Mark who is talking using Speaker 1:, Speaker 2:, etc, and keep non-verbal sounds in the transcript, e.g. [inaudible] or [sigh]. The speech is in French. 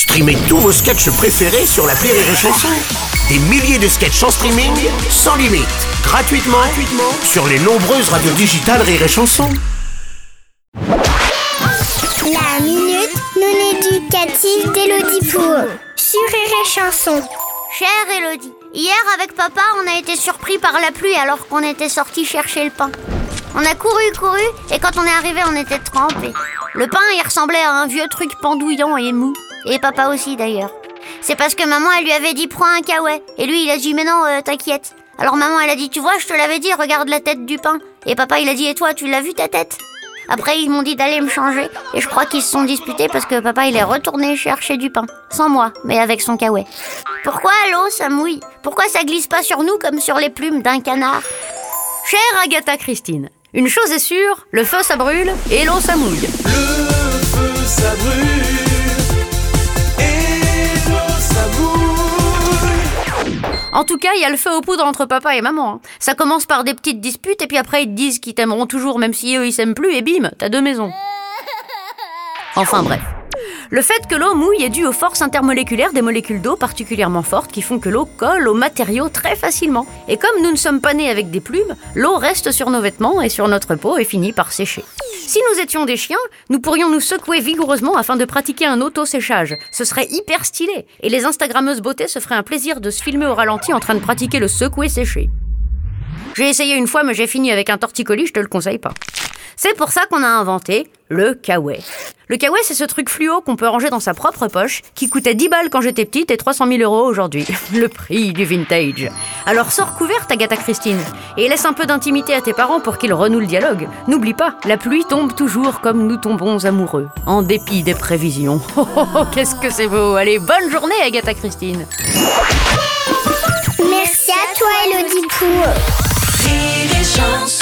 Speaker 1: Streamez tous vos sketchs préférés sur la Rire et Chanson. Des milliers de sketchs en streaming, sans limite, gratuitement, gratuitement sur les nombreuses radios digitales Rire et Chanson.
Speaker 2: La minute non éducative d'Élodie Pour sur Rire et Chanson.
Speaker 3: Chère Elodie, hier avec papa, on a été surpris par la pluie alors qu'on était sorti chercher le pain. On a couru, couru, et quand on est arrivé, on était trempés. Le pain, il ressemblait à un vieux truc pendouillant et mou. Et papa aussi d'ailleurs. C'est parce que maman, elle lui avait dit prends un kawaii. Et lui, il a dit mais non, euh, t'inquiète. Alors maman, elle a dit tu vois, je te l'avais dit, regarde la tête du pain. Et papa, il a dit et toi, tu l'as vu ta tête? Après, ils m'ont dit d'aller me changer. Et je crois qu'ils se sont disputés parce que papa, il est retourné chercher du pain. Sans moi, mais avec son kawaii. Pourquoi l'eau, ça mouille? Pourquoi ça glisse pas sur nous comme sur les plumes d'un canard?
Speaker 4: Chère Agatha Christine, une chose est sûre, le feu ça brûle et l'eau ça mouille.
Speaker 5: Le feu ça brûle
Speaker 4: En tout cas, il y a le feu aux poudres entre papa et maman. hein. Ça commence par des petites disputes et puis après ils te disent qu'ils t'aimeront toujours même si eux ils s'aiment plus et bim, t'as deux maisons. [laughs] Enfin bref. Le fait que l'eau mouille est dû aux forces intermoléculaires des molécules d'eau particulièrement fortes qui font que l'eau colle aux matériaux très facilement. Et comme nous ne sommes pas nés avec des plumes, l'eau reste sur nos vêtements et sur notre peau et finit par sécher. Si nous étions des chiens, nous pourrions nous secouer vigoureusement afin de pratiquer un auto-séchage. Ce serait hyper stylé. Et les Instagrammeuses beauté se feraient un plaisir de se filmer au ralenti en train de pratiquer le secouer-sécher. J'ai essayé une fois, mais j'ai fini avec un torticolis, je te le conseille pas. C'est pour ça qu'on a inventé le kawaii. Le kawaii, c'est ce truc fluo qu'on peut ranger dans sa propre poche, qui coûtait 10 balles quand j'étais petite et 300 000 euros aujourd'hui. [laughs] Le prix du vintage. Alors sors couverte, Agatha Christine, et laisse un peu d'intimité à tes parents pour qu'ils renouent le dialogue. N'oublie pas, la pluie tombe toujours comme nous tombons amoureux, en dépit des prévisions. [laughs] Oh, oh, oh, qu'est-ce que c'est beau Allez, bonne journée, Agatha Christine
Speaker 2: Merci à toi,
Speaker 5: et chanson.